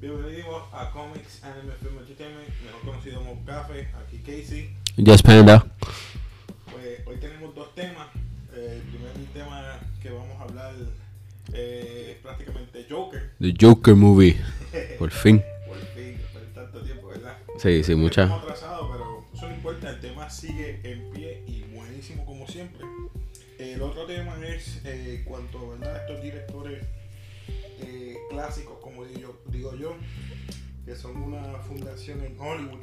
Bienvenidos a Comics Anime Film Entertainment, mejor conocido como Café, aquí Casey. Yes, Panda. Pues hoy tenemos dos temas. Eh, el primer tema que vamos a hablar eh, es prácticamente Joker. The Joker Movie. Por fin. Por fin, después de tanto tiempo, ¿verdad? Sí, sí, mucha. Estamos atrasados, pero eso no importa, el tema sigue en pie y buenísimo como siempre. El otro tema es eh, cuanto ¿verdad? estos directores eh, clásicos, como digo, digo yo, que son una fundación en Hollywood.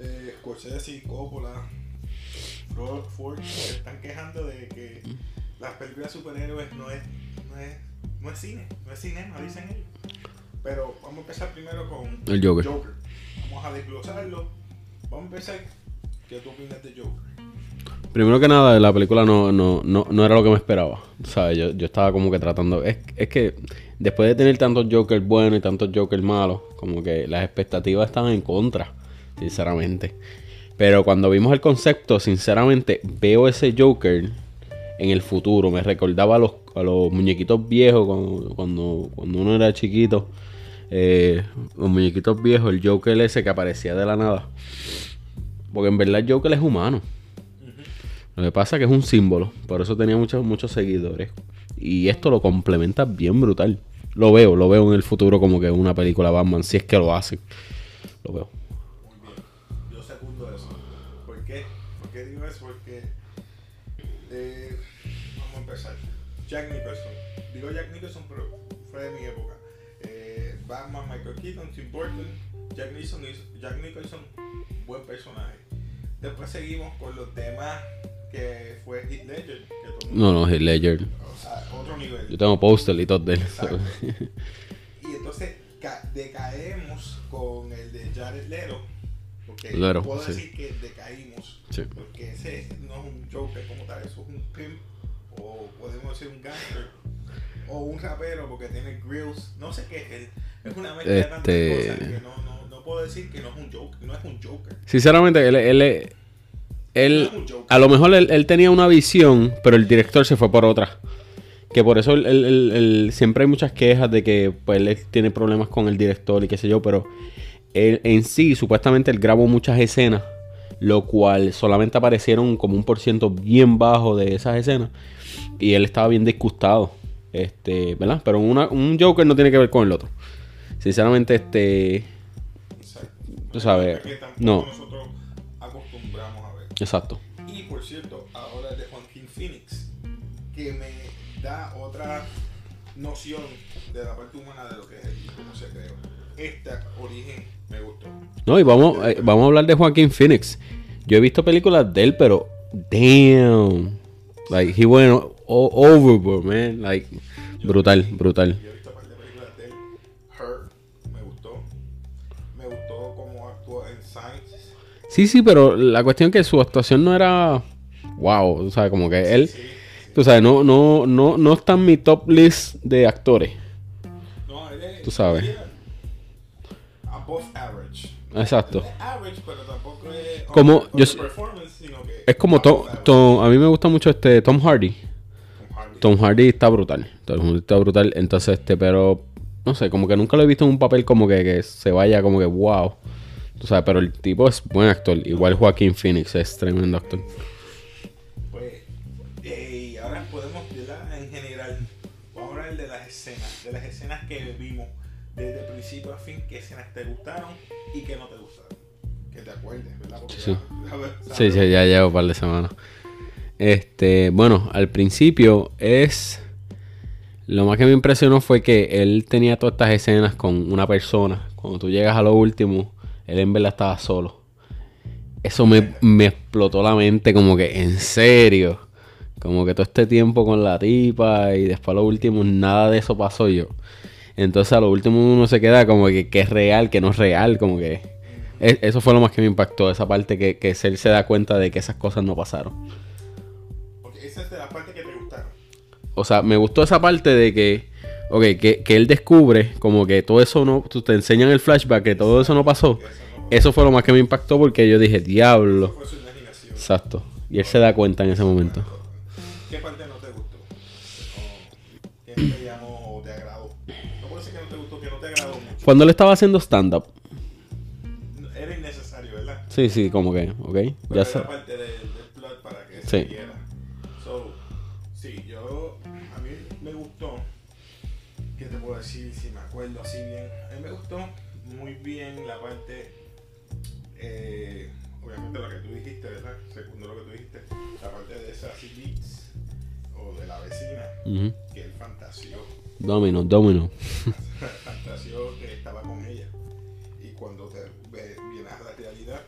Eh, Scorsese, Coppola, Ford, Ford, se están quejando de que las películas de superhéroes no es, no es, no es cine, no es cinema, dicen ellos. Pero vamos a empezar primero con El Joker. Vamos a desglosarlo. Vamos a empezar. ¿Qué tú opinas de Joker? Primero que nada, la película no, no, no, no era lo que me esperaba. ¿Sabes? Yo, yo estaba como que tratando. Es, es que después de tener tantos Joker buenos y tantos Joker malos, como que las expectativas estaban en contra, sinceramente. Pero cuando vimos el concepto, sinceramente, veo ese Joker en el futuro. Me recordaba a los, a los muñequitos viejos cuando, cuando, cuando uno era chiquito. Eh, los muñequitos viejos, el Joker ese que aparecía de la nada. Porque en verdad Joker es humano. Lo que pasa es que es un símbolo, por eso tenía muchos, muchos seguidores. Y esto lo complementa bien brutal. Lo veo, lo veo en el futuro como que una película Batman, si es que lo hacen. Lo veo. Muy bien. Yo secundo eso. ¿Por qué? ¿Por qué digo eso? Porque. eh, vamos a empezar. Jack Nicholson. Digo Jack Nicholson, pero fue de mi época. Eh, Batman, Michael Keaton, Tim Burton. Jack Nicholson, Jack Nicholson, buen personaje. Después seguimos con los temas que fue Heath Ledger. Que No, no, Heath Ledger. Otro nivel. Yo tengo póster y todo de él. Y entonces ca- decaemos con el de Jared Leto. Porque Leto, puedo sí. decir que decaímos. Sí. Porque ese no es un Joker como tal, eso es un pimp. O podemos decir un gangster. O un rapero porque tiene grills. No sé qué es. Es una mezcla de tantas Este- cosas que no, no, no puedo decir que no es un Joker. No es un Joker. Sinceramente, él, él, él, a lo mejor él, él tenía una visión, pero el director se fue por otra. Que por eso él- él- siempre hay muchas quejas de que pues, él tiene problemas con el director y qué sé yo, pero él en sí, supuestamente él grabó muchas escenas, lo cual solamente aparecieron como un por ciento bien bajo de esas escenas. Y él estaba bien disgustado. Este, ¿verdad? Pero una- un Joker no tiene que ver con el otro. Sinceramente, este. Tú sabes, no. nosotros. Exacto. Y por cierto, ahora de Joaquín Phoenix, que me da otra noción de la parte humana de lo que es el cómo se creó. Esta origen me gustó. No, y vamos, eh, vamos a hablar de Joaquín Phoenix. Yo he visto películas de él, pero damn. Like, he went overboard, man. Like, brutal, brutal. Sí, sí, pero la cuestión es que su actuación no era wow. Tú sabes, como que él, tú sabes, no, no, no, no está en mi top list de actores. No, él es. Tú sabes. Above average. Exacto. Average, pero tampoco es. Como- yo Es como Tom. Tom- a mí me gusta mucho este Tom Hardy. Tom Hardy. Tom Hardy está brutal. Tom Hardy está brutal. Entonces, este, pero no sé, como que nunca lo he visto en un papel como que, que se vaya como que wow. Tú sabes, pero el tipo es buen actor. Igual Joaquín Phoenix es tremendo actor. Pues, eh, y ahora podemos, ¿verdad? en general, vamos a hablar de las escenas, de las escenas que vimos desde principio a fin, qué escenas te gustaron y qué no te gustaron. Que te acuerdes, ¿verdad? Porque Sí. ya- ya- Sí, sí, ya llevo un par de semanas. Este, bueno, al principio es. Lo más que me impresionó fue que él tenía todas estas escenas con una persona. Cuando tú llegas a lo último, él en verdad estaba solo. Eso me, me explotó la mente, como que en serio. Como que todo este tiempo con la tipa y después a lo último nada de eso pasó yo. Entonces a lo último uno se queda como que, que es real, que no es real, como que... Eso fue lo más que me impactó, esa parte que, que él se da cuenta de que esas cosas no pasaron. Porque esa es de la parte que te gustaron. O sea, me gustó esa parte de que, ok, que, que él descubre como que todo eso no, tú te enseñan el flashback, que todo eso no pasó. Eso fue lo más que me impactó porque yo dije, diablo. Exacto. Y él se da cuenta en ese momento. ¿Qué parte no te gustó? No te llamó o te agradó. No puede ser que no te gustó, que no te agradó mucho. Cuando él estaba haciendo stand-up. Era innecesario, ¿verdad? Sí, sí, como que, ok. Pero Ya era parte del, del plot para que Sí. se así bien, a mí me gustó muy bien la parte, eh, obviamente lo que tú dijiste, ¿verdad? Segundo lo que tú dijiste, la parte de Sassy Beats o de la vecina, que él fantaseó, Domino, domino. fantaseó que estaba con ella. Y cuando te ve- vienes a la realidad,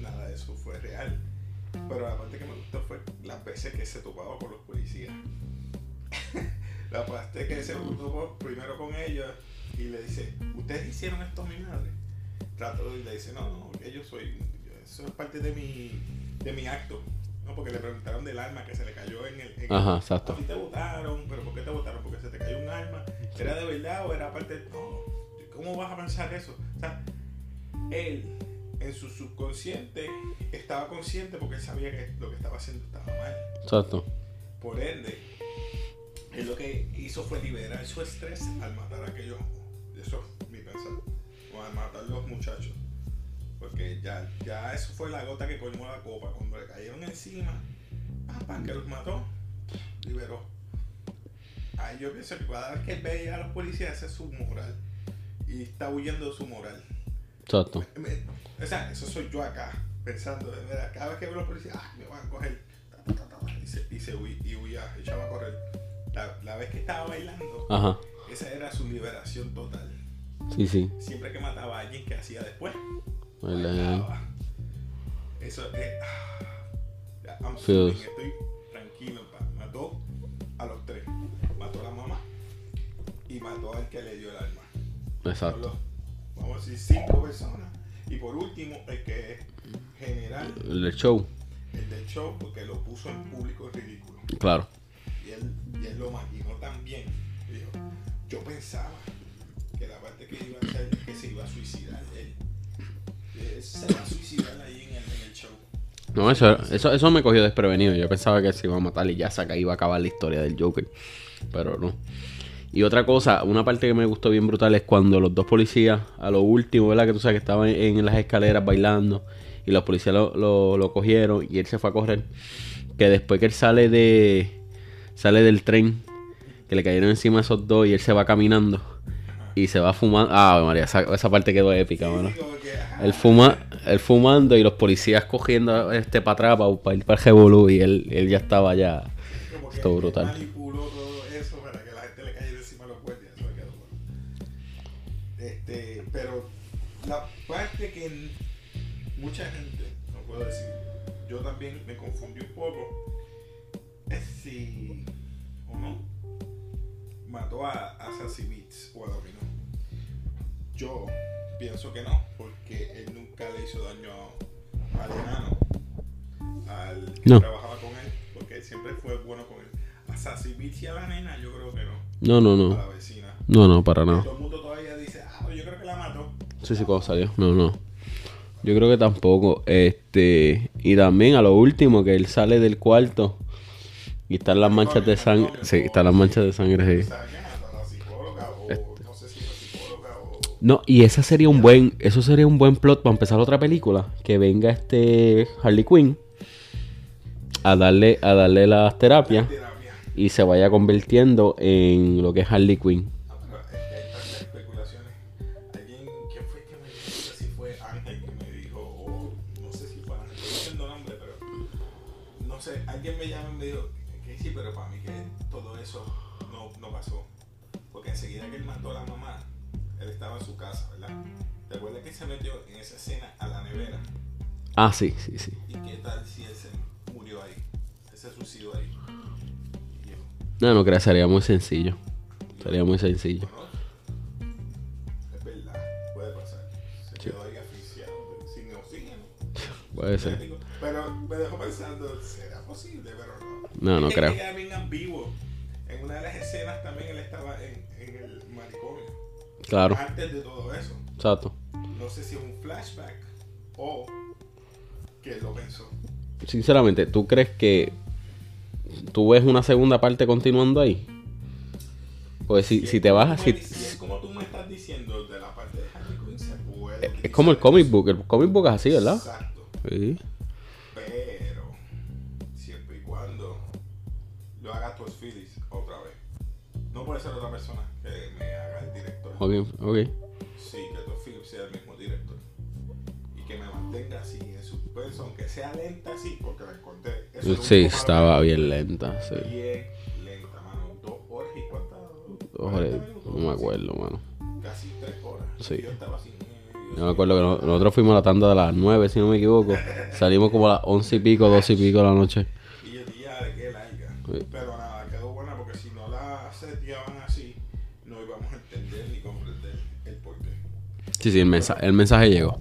nada de eso fue real. Pero la parte que me gustó fue las veces que se topaba con los policías. la que se topó primero con ella y le dice, ¿ustedes hicieron esto a mi madre? Trato y le dice, no, no, yo soy, eso es parte de mi, de mi acto. No, porque le preguntaron del arma que se le cayó en el... en- Ajá, a exacto. ti te votaron, pero ¿por qué te votaron? Porque se te cayó un arma. ¿Era de verdad o era parte? No, ¿cómo vas a pensar eso? O sea, él en su subconsciente estaba consciente porque él sabía que lo que estaba haciendo estaba mal. Exacto. Por ende, él lo que hizo fue liberar su estrés al matar a aquellos. Eso es mi pensar. O al matar a los muchachos. Porque ya, ya eso fue la gota que colmó la copa. Cuando le cayeron encima, pam, que los mató, liberó. Ahí yo pienso que cada vez que él veía a los policías, esa es su moral. Y está huyendo de su moral. Exacto. Me- o sea, eso soy yo acá, pensando, de verdad, cada vez que veo a los policías, ah, me van a coger, ta, ta, ta, ta, y se, y se y huía, echaba a correr. La, la vez que estaba bailando, Ajá. esa era su liberación total. Sí, sí. Siempre que mataba a alguien, que hacía después? Bailaba. Eso es. ah, I'm Feels. estoy tranquilo. pa. Mató a los tres. Mató a la mamá y mató al que le dio el. Son Exacto. los, vamos a decir, cinco personas. Y por último, el que es general, El del show. el del show, porque lo puso en público ridículo. Claro. Y él, lo maquinó tan bien. Yo pensaba que la parte que iba a hacer es que se iba a suicidar él. Se va a suicidar ahí en el, en el show. No, eso, eso, eso me cogió desprevenido. Yo pensaba que se iba a matar y ya se acá iba a acabar la historia del Joker. Pero no. Y otra cosa, una parte que me gustó bien brutal es cuando los dos policías, a lo último, ¿verdad? Que tú sabes que estaban en, las escaleras bailando y los policías lo- lo cogieron y él se fue a correr. Que después que él sale de sale del tren, que le cayeron encima esos dos y él se va caminando y se va fumando. Ah, María, esa, esa parte quedó épica, mano. Sí, que, ajá, Él, fuma, él fumando y los policías cogiendo este para atrás para, para ir para el revolú y él, él ya estaba ya. él brutal. manipuló todo eso para que la gente le cayera encima a los guardias. Eso quedó bueno. Este, pero la parte que mucha gente, no puedo decir, yo también me confundí un poco, es si mató a, a Sassy Beats o a Domino. Yo pienso que no, porque él nunca le hizo daño a- al enano, al que No. trabajaba con él, porque él siempre fue bueno con él. A Sassy Beats y a la nena, yo creo que no, No, no, a no. la vecina. No, no, para nada. Todo el mundo todavía dice, ah, pero yo creo que la mató. Sí, sí, cuando salió. No, no. Yo creo que tampoco. Este. Y también a lo último, que él sale del cuarto y están las manchas de sangre. Sí, están las manchas de sangre, sí. o no y esa sería un buen, eso sería un buen plot para empezar otra película. Que venga este Harley Quinn a darle, a darle las terapias terapia. y se vaya convirtiendo en lo que es Harley Quinn. No, no pasó. Porque enseguida que él mató a la mamá, él estaba en su casa, ¿verdad? ¿Te acuerdas que se metió en esa escena a la nevera? Ah, sí, sí, sí. ¿Y qué tal si él se murió ahí? Él se suicidó ahí. No, no creo, sería muy sencillo. Sería muy sencillo. Es verdad, puede pasar. Se quedó ahí asfixiado, sin oxígeno. Puede ser. Pero me dejó pensando, ¿será posible? Pero no. No, no creo. queda bien ambiguo. En una de las escenas también él estaba en, en el manicomio. Claro, Antes de todo eso. exacto. No sé si es un flashback o que él lo pensó. Sinceramente, ¿tú crees que tú ves una segunda parte continuando ahí? Pues si, si te vas si es como tú me estás diciendo de la parte de Harley Quinn se puede Es, es como el comic book. El comic book es así, ¿verdad? Exacto. Sí. Lo haga Todd Phillips otra vez. No puede ser otra persona que me haga el director. Ok, ok. Sí, que Todd Phillips sea el mismo director. Y que me mantenga así en suspenso, aunque sea lenta así, porque la encontré. Eso Sí, estaba bien lenta, sí. Bien lenta, mano. Dos horas y cuántas. Ojalá, 40 minutos, no me así. acuerdo, mano. Casi tres horas. Sí. Yo estaba así. Yo me acuerdo que no- nosotros fuimos a la tanda de las 9, si no me equivoco. Salimos como a las 11 y pico, 12 y pico de la noche. Sí, sí, el mensaje, el mensaje llegó.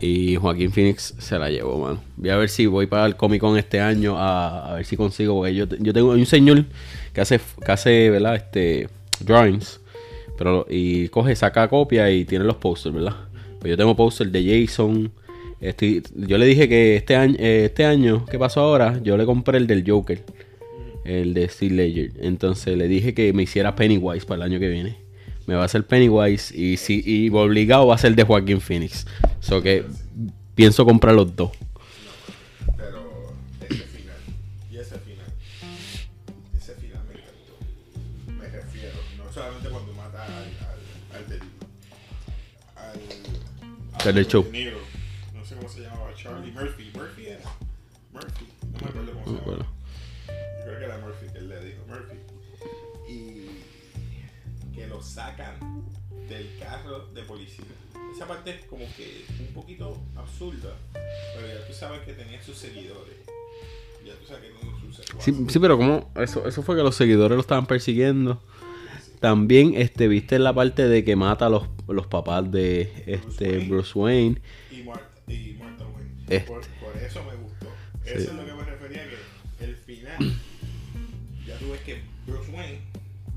Y Joaquín Phoenix se la llevó, mano. Voy a ver si voy para el Comic Con este año a, ver si consigo. Porque yo, yo tengo un señor que hace, que hace ¿verdad? Este, drawings. Pero, y coge, saca copia y tiene los posters, ¿verdad? Pues yo tengo posters de Jason. Yo le dije que este año, eh, este año, ¿qué pasó ahora? Yo le compré el del Joker. El de Steel Ledger. Entonces le dije que me hiciera Pennywise para el año que viene. Me va a hacer Pennywise y si y obligado va a ser de Joaquín Phoenix. So que pienso comprar los dos. Pero ese final, y ese final, ese final me encantó. Me refiero, no solamente cuando mata al, al, al al. Al show. De Como que un poquito absurda, pero ya tú sabes que tenía sus seguidores. Ya tú sabes que tenía sus secuaces. Sí, sí, pero como eso, eso fue que los seguidores lo estaban persiguiendo. También este viste la parte de que mata a los, los papás de este Wayne. Bruce Wayne. y Martha, y Martha Wayne. Este. Por, por eso me gustó. Sí. Eso es lo que me refería que el final, ya tú ves que Bruce Wayne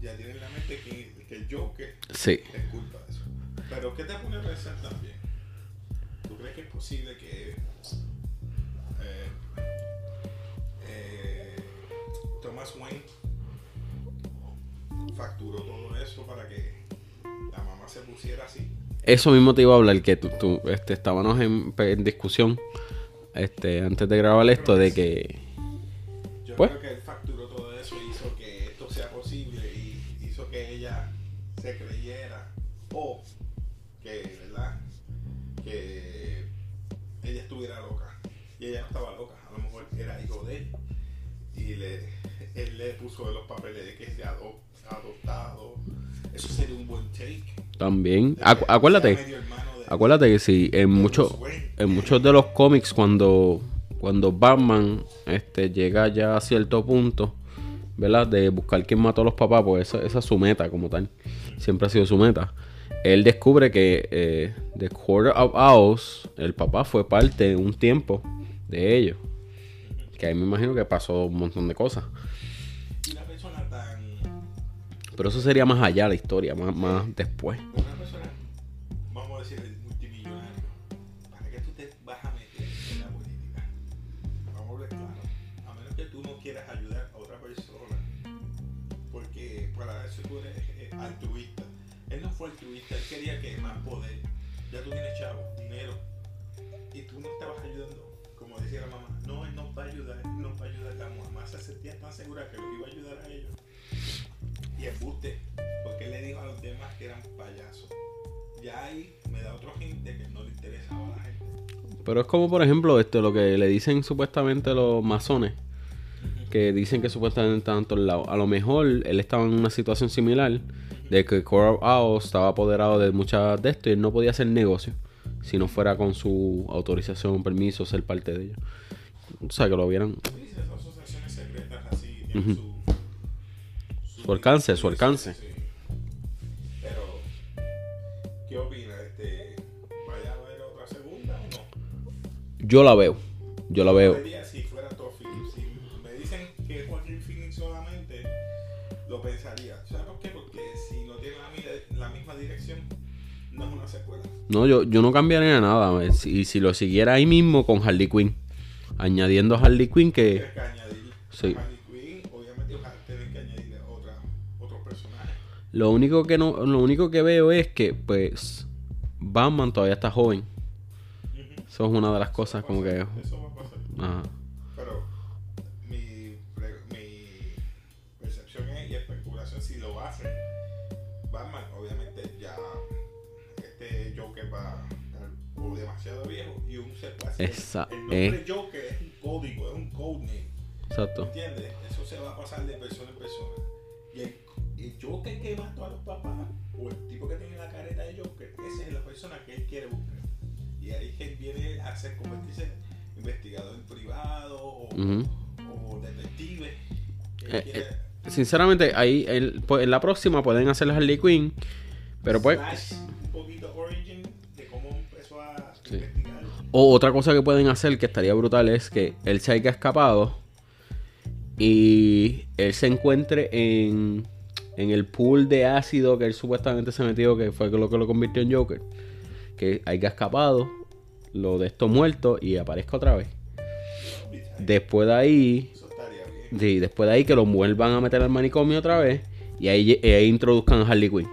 ya tiene en la mente que, que el Joker Sí. es culpa. Pero ¿qué te pone a pensar también? ¿Tú crees que es posible que eh, eh, Thomas Wayne facturó todo eso para que la mamá se pusiera así? Eso mismo te iba a hablar, que tú, tú, este, estábamos en, en discusión este, antes de grabar esto de que... Yo Pues. creo que él le puso los papeles de que de ado- adoptado. Eso sería un buen take. También... De Acu- acuérdate, de- acuérdate que si en muchos... En muchos de los cómics cuando cuando Batman este llega ya a cierto punto ¿verdad? de buscar quién mató a los papás pues esa, esa es su meta como tal siempre ha sido su meta él descubre que eh, The Quarter of Owls el papá fue parte un tiempo de ellos que ahí me imagino que pasó un montón de cosas pero eso sería más allá la historia más, más después Una persona, vamos a decir, el multimillonario, ¿para qué tú te vas a meter en la política? Vamos a hablar claro. A menos que tú no quieras ayudar a otra persona, porque para eso tú eres eh, altruista. Él no fue altruista, él quería que más poder. Ya tú tienes chavo, dinero, y tú no estabas ayudando. Como decía la mamá, no, él nos va a ayudar, él nos va a ayudar. La mamá se sentía tan segura que los iba a ayudar a ellos. Y embuste, porque él le dijo a los demás que eran payasos. Ya ahí me da otro gente que no le interesaba a la gente. pero es como por ejemplo esto lo que le dicen supuestamente los masones que dicen que supuestamente están en todos lados. A lo mejor él estaba en una situación similar de que Coral Owl estaba apoderado de muchas de esto y él no podía hacer negocio si no fuera con su autorización, permiso, ser parte de ellos. O sea, que lo vieran Sí, esas asociaciones secretas así tienen Ujú. su, Su alcance, su alcance. Sí. Pero, ¿qué opinas? Este, ¿Vaya a haber otra segunda o no? Yo la veo. Yo la veo. Si fuera Todd Phillips. Si me dicen que es Joaquin Phoenix solamente, lo pensaría. ¿Sabes por qué? Porque si no tiene la, la misma dirección, no es una secuela. No, yo, yo no cambiaría nada. eh, Si, si lo siguiera ahí mismo con Harley Quinn. Añadiendo a Harley Quinn que... Que añadir Sí. a Lo único que no, lo único que veo es que, pues, Batman todavía está joven. Eso es una de las cosas como que. Eso va a pasar. Ajá. Pero mi, mi percepción es, y especulación si lo hacen, Batman obviamente ya este Joker va a estar demasiado viejo y un se puede hacer- Esa- El nombre eh. Joker es un código, es un codename, Exacto. ¿entiendes? Eso se va a pasar de persona en persona. Y el, el Joker que mató a los papás o el tipo que tiene la careta de Joker, esa es la persona que él quiere buscar. Y ahí que él viene a hacer convertirse en investigador privado o, detective. Eh, quiere- Sinceramente, ahí el- pues, en la próxima pueden hacer Harley Quinn. Pero pues. slash un poquito origin de cómo empezó a Sí. investigar. O otra cosa que pueden hacer que estaría brutal es que él se haya escapado y él se encuentre en, en el pool de ácido que él supuestamente se metió, que fue lo que lo convirtió en Joker. Que haya escapado, lo de esto muerto y aparezca otra vez. Después de ahí, sí, después de ahí que lo vuelvan a meter al manicomio otra vez y ahí, y ahí introduzcan a Harley Quinn.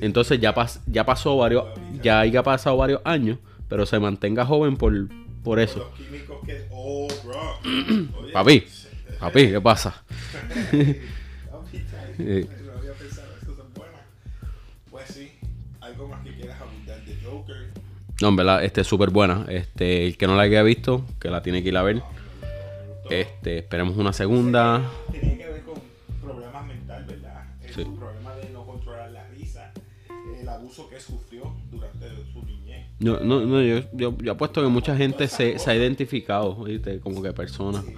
Entonces ya, pas- ya pasó varios, ya haya pasado varios años, pero se mantenga joven por, por eso. Oh, Papi, Papi, ¿qué pasa? No había pensado. Pues sí, algo más que quieras abundar de Joker. No, en verdad, este es súper buena. Este, el que no la haya visto, que la tiene que ir a ver. Este, esperemos una segunda. Tenía que ver con problemas mentales, ¿verdad? Eh, Sí. Problema de no controlar la risa, el abuso que sufrió durante su niñez. No, no, no, yo, yo, yo apuesto que mucha gente se, se ha identificado, ¿viste? Como que personas. Sí,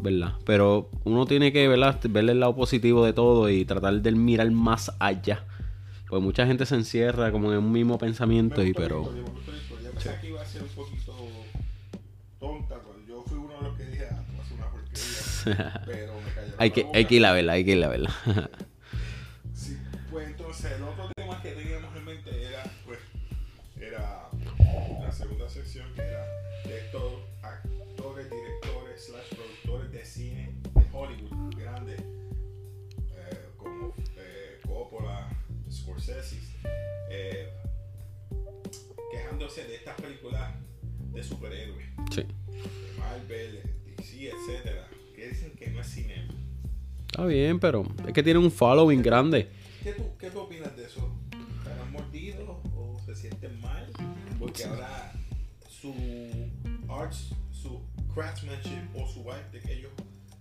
¿Verdad? Pero uno tiene que ¿verdad? ver el lado positivo de todo y tratar de mirar más allá. Pues mucha gente se encierra como en un mismo pensamiento Me y pero... historia. Pensaba que iba a ser un poquito tonta, pero yo fui uno de los que dije, ah, tú haces una porquería. Pero me cayó hay, que, hay que ir a verla, hay que ir a verla. quejándose de estas películas de superhéroes, sí. de Marvel, DC, etcétera, que dicen que no es cine. Está bien, pero es que tiene un following grande. ¿Qué tú, ¿Qué tú opinas de eso? ¿Estarán mordidos o se sienten mal? Porque ahora su arts, su craftsmanship o su arte que ellos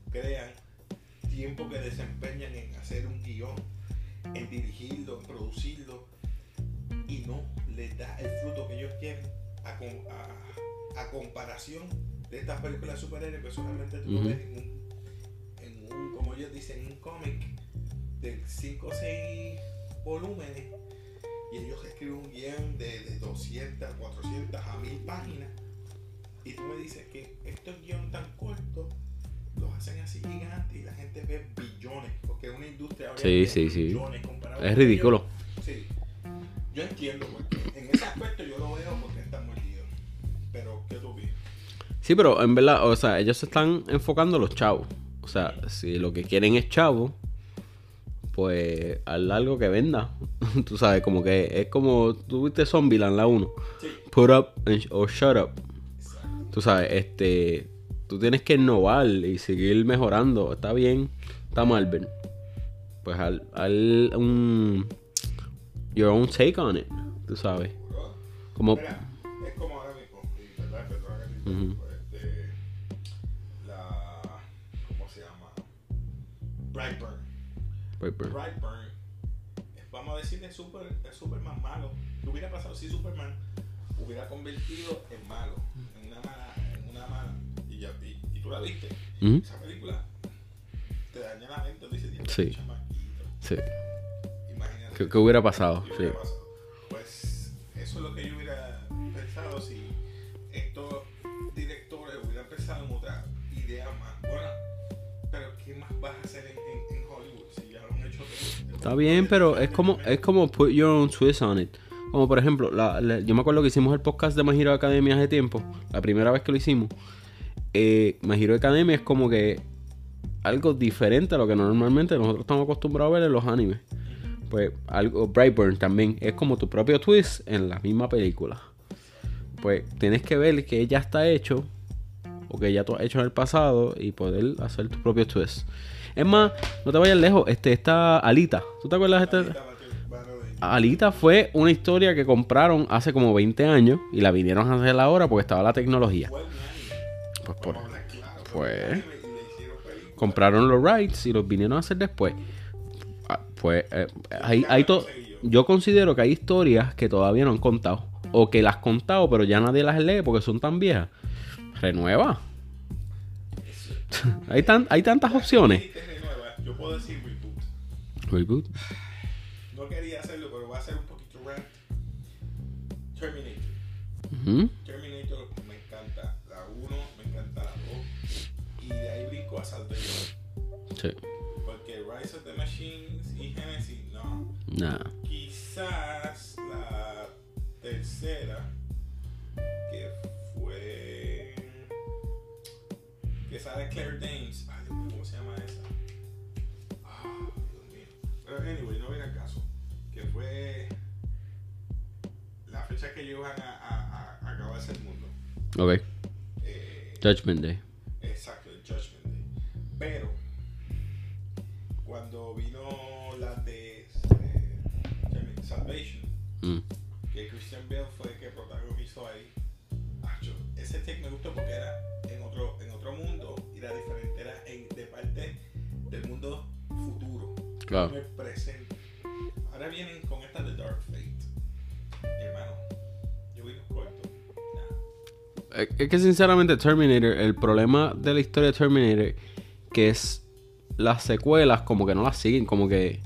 crean, tiempo que desempeñan en hacer un guion, en dirigirlo, en producirlo, y no les da el fruto que ellos quieren a, a- a comparación de estas películas superhéroes que solamente tú lo Ujú. ves en un, en un, como ellos dicen, un cómic de 5 o 6 volúmenes y ellos escriben un guion de, de 200, 400 a 1000 páginas y tú me dices que estos guiones tan cortos los hacen así gigantes y la gente ve billones porque es una industria ahora Sí, sí, sí. billones comparado Es ridículo. Sí, yo entiendo porque en ese aspecto yo lo veo porque están mordidos pero ¿qué tú opinas? Sí, pero en verdad, o sea, ellos se están enfocando en los chavos. O sea, si lo que quieren es chavo, pues haz algo que venda. Tú sabes, como que es como, tú viste Zombieland la 1. Sí, Put up o shut up. exacto. Tú sabes, este, tú tienes que innovar y seguir mejorando. Está bien, está Marvel. Pues al, al un your own take on it, tú sabes. Como Mira, es como ahora mismo, y verdad, que Ujú. interrumpa, este, la, ¿cómo se llama? Brightburn. Brightburn, es- vamos a decir, es, super, es Superman malo. ¿Qué hubiera pasado si Superman hubiera convertido en malo? En una mala, en una mala. Y, ya, y, y tú la viste. Esa película te daña la mente, dice, "Diablo, Sí. chamaquito". Sí. ¿Qué, qué hubiera pasado? ¿Qué Sí. hubiera pasado? Pues eso es lo que yo hubiera pensado si estos directores hubieran pensado en otra idea más buena. Pero ¿qué más vas a hacer en, en- en Hollywood si ya lo han hecho todo? Está bien, pero es como, es como put your own twist on it. Como por ejemplo, la- la- yo me acuerdo que hicimos el podcast de My Hero Academia hace tiempo, la primera vez que lo hicimos. Eh, My Hero Academia es como que algo diferente a lo que normalmente nosotros estamos acostumbrados a ver en los animes. Pues algo, Brightburn también es como tu propio twist en la misma película. Pues tienes que ver que ya está hecho o que ya tú has hecho en el pasado y poder hacer tu propio twist. Es más, no te vayas lejos, este está Alita. ¿Tú te acuerdas de este? Alita fue una historia que compraron hace como 20 años y la vinieron a hacer ahora porque estaba la tecnología. Pues por pues compraron los rights y los vinieron a hacer después. Ah, pues eh, hay, hay yo considero que hay historias que todavía no han contado o que las han contado pero ya nadie las lee porque son tan viejas. Renueva. hay, tan, hay tantas opciones. Yo puedo decir reboot. Reboot. No quería hacerlo, pero va a ser un poquito rant. Terminator. Terminator Nah. Quizás la tercera, que fue. que sale Claire Danes. Ay, Dios mío, ¿cómo se llama esa? Ah, Dios mío. Pero anyway, no viene al caso. Que fue la fecha que llevan a, a, a acabarse el mundo. Ok. Eh, Judgment Day. Claro. no el presente. Ahora vienen con esta de Dark Fate. Hermano, yo vi los cortos. Nada. Es es que sinceramente Terminator, el problema de la historia de Terminator, que es las secuelas como que no las siguen, como que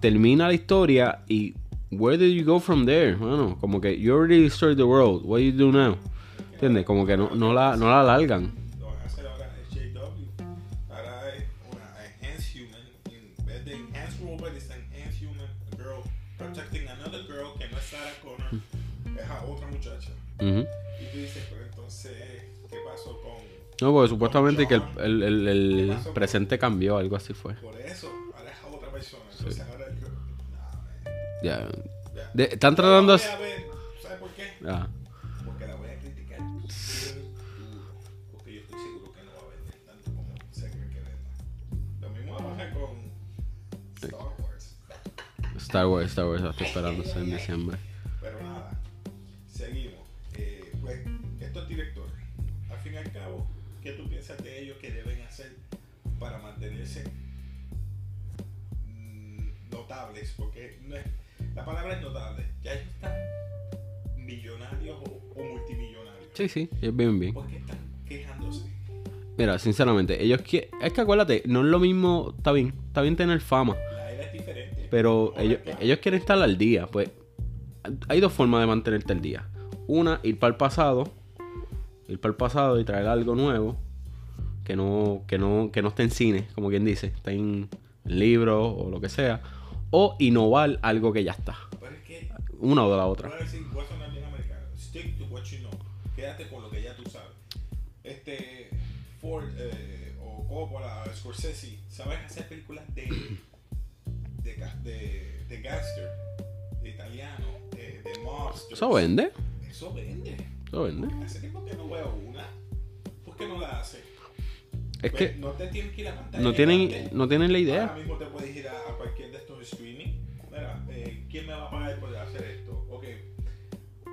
termina la historia y where did you go from there? Bueno, como que you already destroyed the world, what do you do now? ¿Entiendes? Como que no, no la, no la alargan. Robot, es enhanced human. Girl protecting another girl que no es Sarah Connor. Es a otra muchacha. Ujú. Y tú dices, pero entonces, ¿qué pasó con.? No, porque supuestamente que el, el- el- el presente cambió, algo así fue. Por eso, ahora es a otra persona. Entonces ahora yo. Nah. Ya. Ya. De- están tratando... A ver, ¿Sabes por qué? Ah, Star Wars, Star Wars, esperando eso en diciembre. Pero nada, seguimos. Eh, pues, estos directores, al fin y al cabo, ¿qué tú piensas de ellos que deben hacer para mantenerse mm, notables? Porque no es- la palabra es notable. Ya ellos están millonarios o, o multimillonarios. Sí, sí, es bien, bien. ¿Por qué están quejándose? Mira, sinceramente, ellos quieren... Es que acuérdate, no es lo mismo... Está bien, está bien tener fama. Pero ellos, ellos quieren estar al día. Pues hay dos formas de mantenerte al día. Una, ir para el pasado. Ir para el pasado y traer algo nuevo. Que no, que no, que no esté en cine, como quien dice. Está en libros o lo que sea. O innovar algo que ya está. Es que, Una o de la otra. decir. Stick to what you know. Quédate con lo que ya tú sabes. Este, Ford eh, o Coppola o Scorsese, ¿sabes hacer películas de, de, de, gangster, de italiano, de, de monsters? Eso vende. Eso vende. Eso vende. Hace tiempo que no veo una. ¿Por qué no la hace? Es Ve, que no te tienes que ir a pantalla no tienen, no tienen la idea. Ahora mismo te puedes ir a, a cualquier de estos streaming. Mira, eh, ¿quién me va a pagar por hacer esto? Ok,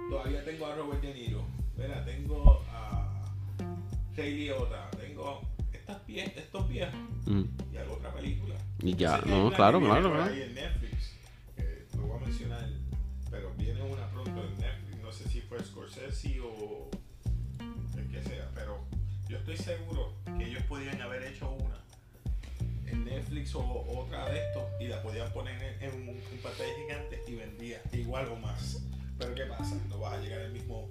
todavía tengo a Robert De Niro. Mira, tengo a Ray Liotta. Tengo vie- estos viejos Mm. y hago otra película. Y ya, no, claro, claro, claro. en Netflix. lo voy a mencionar, pero viene una pronto en Netflix. No sé si fue Scorsese o el que sea, pero yo estoy seguro que ellos podían haber hecho una en Netflix o otra de estos y la podían poner en, en un, un pantalla gigante y vendía igual o más. Pero ¿qué pasa? No vas a llegar al mismo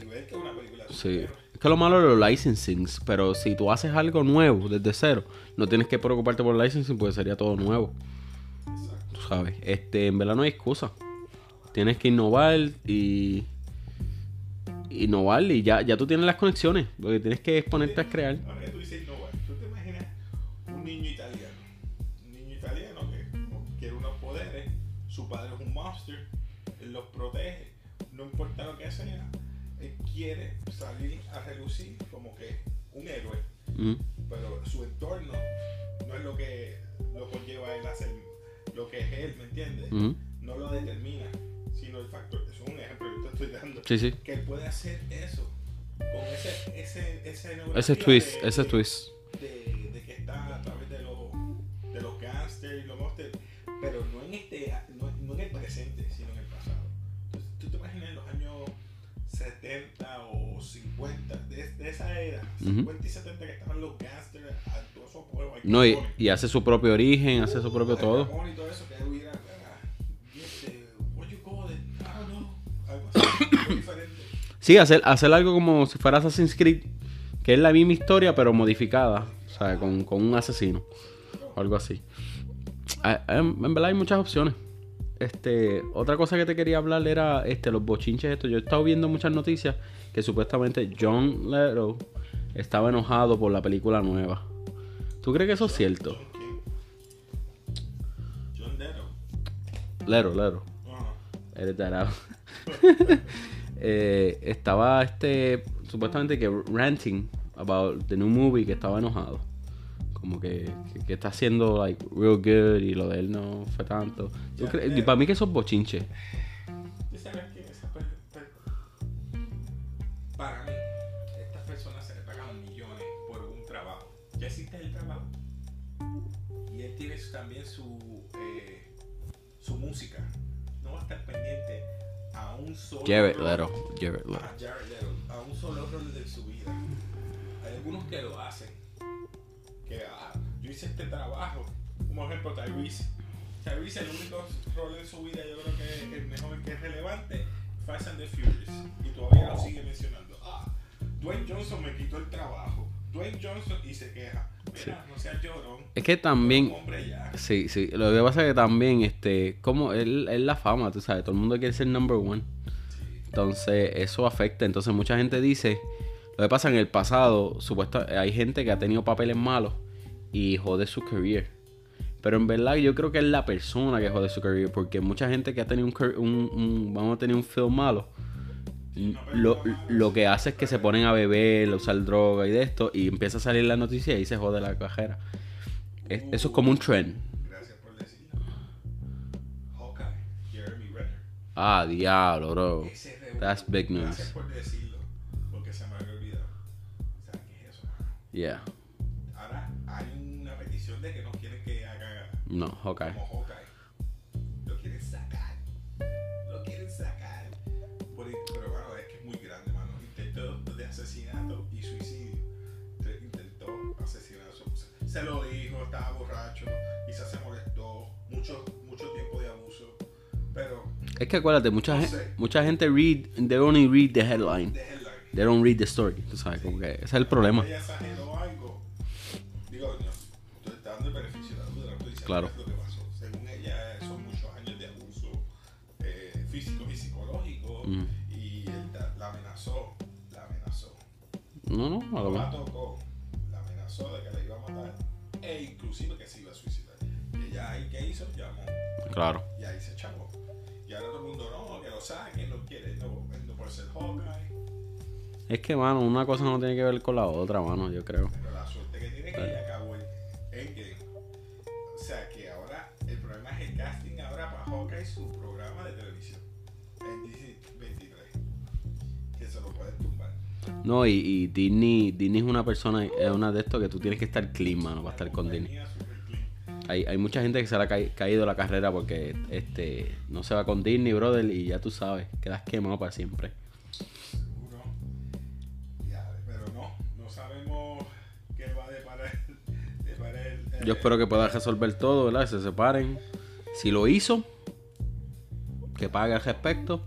nivel que una película Sí. Que lo malo de los licensings, pero si tú haces algo nuevo desde cero, no tienes que preocuparte por el licensing porque sería todo nuevo. Tú sabes, este, en verdad no hay excusa. Tienes que innovar y innovar y ya, ya tú tienes las conexiones. Lo que tienes que es ponerte a crear. Ahora que tú dices innovar, ¿tú te imaginas un niño italiano. Un niño italiano que quiere unos poderes, su padre es un monster, él los protege, no importa lo que sea, él quiere salir a relucir como que un héroe, Mm. pero su entorno no es lo que lo conlleva a él a hacer lo que es él, ¿me entiendes? Ujú. No lo determina, sino el factor, eso es un ejemplo que te estoy dando, Sí, sí. que él puede hacer eso, con ese, ese, ese, Ese twist, ese twist. de, de que está a través de los, de los gangsters y los monsters, pero no en este, no, no en el presente, sino en el pasado. Entonces, tú te imaginas en los años 70 o 50, de, de esa era, Ujú. 50 y 70 que estaban los gangsters a todos esos pueblos. No, y, hace su propio origen, hace su propio todo. Y todo eso, que hubiera, ah, diferente. Sí, hacer, hacer algo como si fuera Assassin's Creed, que es la misma historia pero modificada, o sea, con, con un asesino o algo así. Ah, en verdad hay muchas opciones. Este, otra cosa que te quería hablar era este, los bochinches estos. Yo he estado viendo muchas noticias que supuestamente John Lero estaba enojado por la película nueva. ¿Tú crees que eso es cierto? John Lero. Ah. Edit that out. Eh, estaba este supuestamente que ranting about the new movie que estaba enojado como que, que, que está haciendo like real good y lo de él no fue tanto ¿Tú Ya, crees? eh. para mí que eso es bochinche ¿Tú sabes que esa per- per- para mí, estas personas se le pagan millones por un trabajo. Ya existe el trabajo. Y él tiene su- también su, eh, su música. No va a estar pendiente a un solo Jared. Leto Jared Leto a Jared Leto, a un solo rol de su vida. Hay algunos que lo hacen. Que ah, yo hice este trabajo. Como ejemplo, Tyrese. Tyrese, el único rol en su vida, yo creo que es el mejor, que es relevante, Fast and the Furious. Y todavía lo sigue mencionando. Ah, Dwayne Johnson me quitó el trabajo. Dwayne Johnson y se queja. Mira, no seas llorón. es que también sí sí lo que pasa es que también este como él es la fama tú sabes todo el mundo quiere ser number one Entonces, eso afecta. Entonces, mucha gente dice. Lo que pasa en el pasado, supuesto, hay gente que ha tenido papeles malos y jode su career. Pero en verdad, yo creo que es la persona que jode su career. Porque mucha gente que ha tenido un, un- un- vamos a tener un film malo. Lo, lo que hace es que se ponen a beber, a usar droga y de esto. Y empieza a salir la noticia y se jode la cajera. Es- eso es como un trend. Gracias por decirlo. Hawkeye, Jeremy Renner. Ah, diablo, bro. That's big news. Gracias por decirlo, Yeah. Ahora hay una petición de que no quieren que haga No, ok. como Hawkeye. Lo quieren sacar. Lo quieren sacar. Por el- pero bueno, es que es muy grande, mano. Intento de asesinato y suicidio. Te- Intentó asesinar a su. Se lo dijo, estaba borracho, quizás se molestó. Mucho, mucho tiempo de abuso. Pero Es que acuérdate, mucha, No gen- sé. mucha gente read, they only read the headline. de headline. They don't read the story. Tú sabes, como que ese es el problema. Ella exageró Claro. que lo que pasó. Según ella, son muchos años de abuso eh, físicos y psicológicos. Mm. Y él la amenazó, la amenazó. No, no, No la tocó, la amenazó de que la iba a matar. E inclusive que se iba a suicidar. Y ella ahí, ¿qué hizo? Llamó. Claro. Y ahí se chavó. Y ahora todo el mundo, no, que lo saque, no quiere, no, no puede ser Hawkeye. Es que, mano, una cosa no tiene que ver con la otra, mano, yo creo. Pero la suerte que tiene que ya acabó su programa de televisión. En Disney 23. Que se lo pueden tumbar. No, y, y Disney, Disney es una persona, es una de estos que tú tienes que estar clean, mano, para estar con Disney. Hay, hay mucha gente que se le ha ca- caído la carrera porque este no se va con Disney, brother, y ya tú sabes, quedas quemado para siempre. Seguro. Ya, pero no, no sabemos qué va a deparar, deparar el, Yo espero que pueda resolver todo, ¿verdad? Que se separen. Si lo hizo, que pague al respecto.